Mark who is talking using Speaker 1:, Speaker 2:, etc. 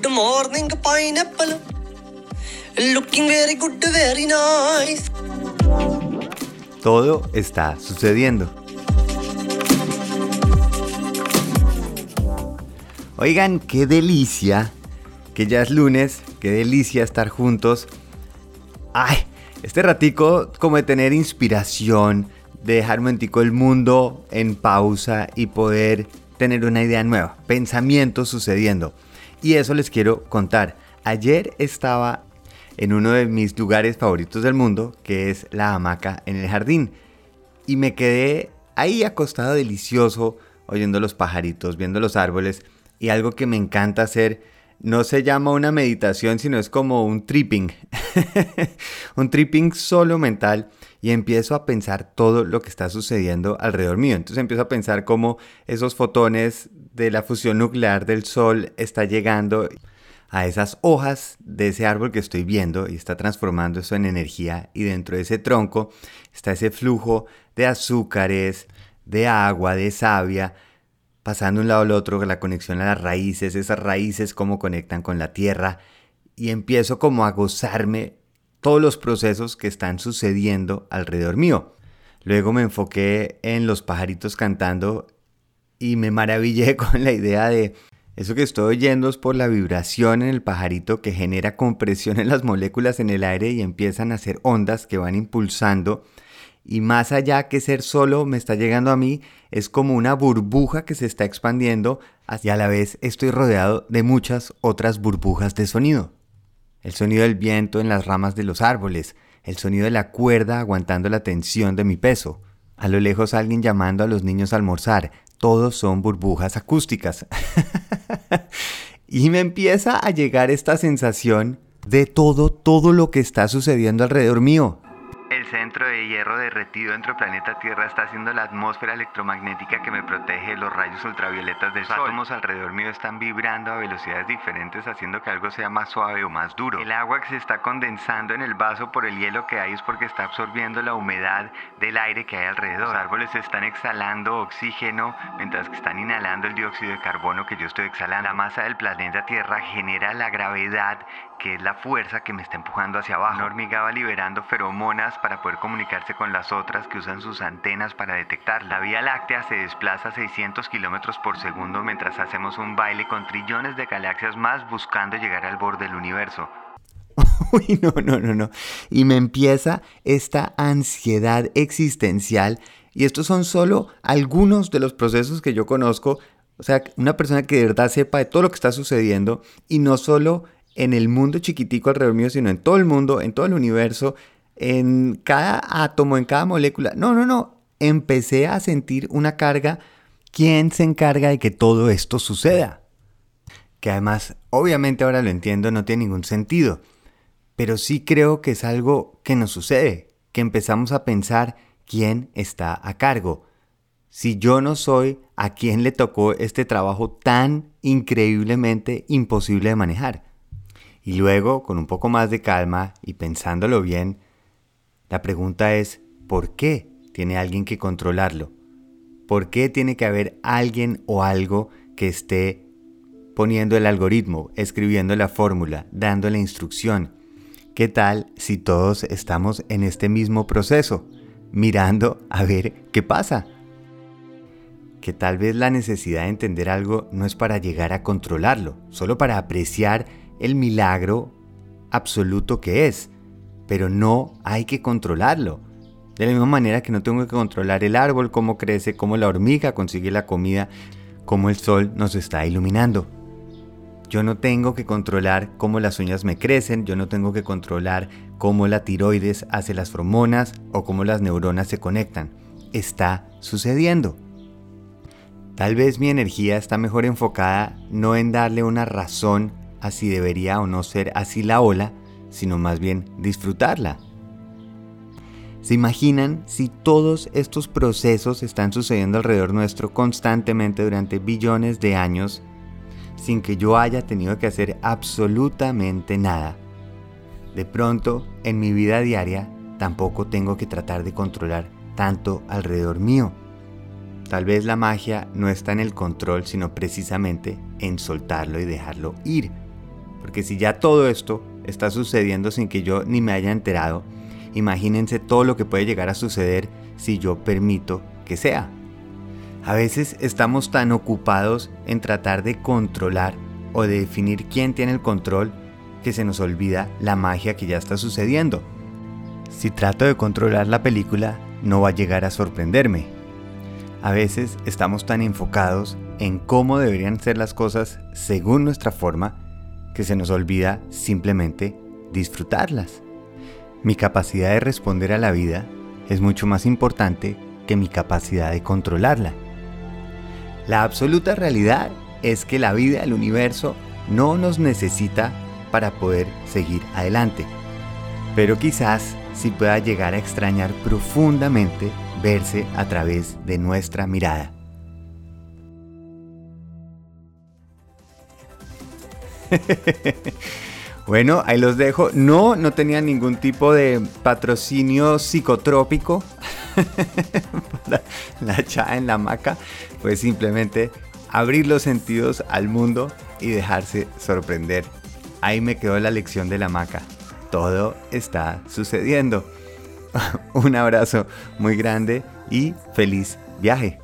Speaker 1: good morning pineapple. Looking very good, very nice.
Speaker 2: Todo está sucediendo. Oigan, qué delicia que ya es lunes, qué delicia estar juntos. Ay, este ratico como de tener inspiración, de dejar un momentico el mundo en pausa y poder tener una idea nueva, pensamientos sucediendo. Y eso les quiero contar. Ayer estaba en uno de mis lugares favoritos del mundo, que es la hamaca en el jardín. Y me quedé ahí acostado delicioso, oyendo los pajaritos, viendo los árboles. Y algo que me encanta hacer, no se llama una meditación, sino es como un tripping. un tripping solo mental y empiezo a pensar todo lo que está sucediendo alrededor mío. Entonces empiezo a pensar cómo esos fotones de la fusión nuclear del Sol está llegando a esas hojas de ese árbol que estoy viendo y está transformando eso en energía y dentro de ese tronco está ese flujo de azúcares, de agua, de savia, pasando de un lado al otro, la conexión a las raíces, esas raíces cómo conectan con la tierra y empiezo como a gozarme todos los procesos que están sucediendo alrededor mío. Luego me enfoqué en los pajaritos cantando y me maravillé con la idea de eso que estoy oyendo es por la vibración en el pajarito que genera compresión en las moléculas en el aire y empiezan a hacer ondas que van impulsando. Y más allá que ser solo me está llegando a mí, es como una burbuja que se está expandiendo y a la vez estoy rodeado de muchas otras burbujas de sonido el sonido del viento en las ramas de los árboles, el sonido de la cuerda aguantando la tensión de mi peso. A lo lejos alguien llamando a los niños a almorzar. Todos son burbujas acústicas. y me empieza a llegar esta sensación de todo, todo lo que está sucediendo alrededor mío. Centro de hierro derretido dentro del planeta Tierra está haciendo la atmósfera electromagnética que me protege de los rayos ultravioletas del sol. Los átomos alrededor mío están vibrando a velocidades diferentes haciendo que algo sea más suave o más duro. El agua que se está condensando en el vaso por el hielo que hay es porque está absorbiendo la humedad del aire que hay alrededor. Los árboles están exhalando oxígeno mientras que están inhalando el dióxido de carbono que yo estoy exhalando. La masa del planeta Tierra genera la gravedad que es la fuerza que me está empujando hacia abajo. Una hormiga va liberando feromonas para poder comunicarse con las otras que usan sus antenas para detectar. La Vía Láctea se desplaza a 600 kilómetros por segundo mientras hacemos un baile con trillones de galaxias más buscando llegar al borde del universo. Uy, no, no, no, no. Y me empieza esta ansiedad existencial. Y estos son solo algunos de los procesos que yo conozco. O sea, una persona que de verdad sepa de todo lo que está sucediendo y no solo en el mundo chiquitico alrededor mío, sino en todo el mundo, en todo el universo, en cada átomo, en cada molécula. No, no, no. Empecé a sentir una carga. ¿Quién se encarga de que todo esto suceda? Que además, obviamente ahora lo entiendo, no tiene ningún sentido. Pero sí creo que es algo que nos sucede, que empezamos a pensar quién está a cargo. Si yo no soy, ¿a quién le tocó este trabajo tan increíblemente imposible de manejar? Y luego, con un poco más de calma y pensándolo bien, la pregunta es, ¿por qué tiene alguien que controlarlo? ¿Por qué tiene que haber alguien o algo que esté poniendo el algoritmo, escribiendo la fórmula, dando la instrucción? ¿Qué tal si todos estamos en este mismo proceso, mirando a ver qué pasa? Que tal vez la necesidad de entender algo no es para llegar a controlarlo, solo para apreciar el milagro absoluto que es, pero no hay que controlarlo. De la misma manera que no tengo que controlar el árbol, cómo crece, cómo la hormiga consigue la comida, cómo el sol nos está iluminando. Yo no tengo que controlar cómo las uñas me crecen, yo no tengo que controlar cómo la tiroides hace las hormonas o cómo las neuronas se conectan. Está sucediendo. Tal vez mi energía está mejor enfocada no en darle una razón así debería o no ser así la ola, sino más bien disfrutarla. ¿Se imaginan si todos estos procesos están sucediendo alrededor nuestro constantemente durante billones de años sin que yo haya tenido que hacer absolutamente nada? De pronto, en mi vida diaria, tampoco tengo que tratar de controlar tanto alrededor mío. Tal vez la magia no está en el control, sino precisamente en soltarlo y dejarlo ir Porque si ya todo esto está sucediendo sin que yo ni me haya enterado, imagínense todo lo que puede llegar a suceder si yo permito que sea. A veces estamos tan ocupados en tratar de controlar o de definir quién tiene el control que se nos olvida la magia que ya está sucediendo. Si trato de controlar la película, no va a llegar a sorprenderme. A veces estamos tan enfocados en cómo deberían ser las cosas según nuestra forma que se nos olvida simplemente disfrutarlas. Mi capacidad de responder a la vida es mucho más importante que mi capacidad de controlarla. La absoluta realidad es que la vida, el universo, no nos necesita para poder seguir adelante. Pero quizás sí pueda llegar a extrañar profundamente verse a través de nuestra mirada. bueno, ahí los dejo. No, no tenía ningún tipo de patrocinio psicotrópico para la chá en la hamaca. Pues simplemente abrir los sentidos al mundo y dejarse sorprender. Ahí me quedó la lección de la hamaca. Todo está sucediendo. Un abrazo muy grande y feliz viaje.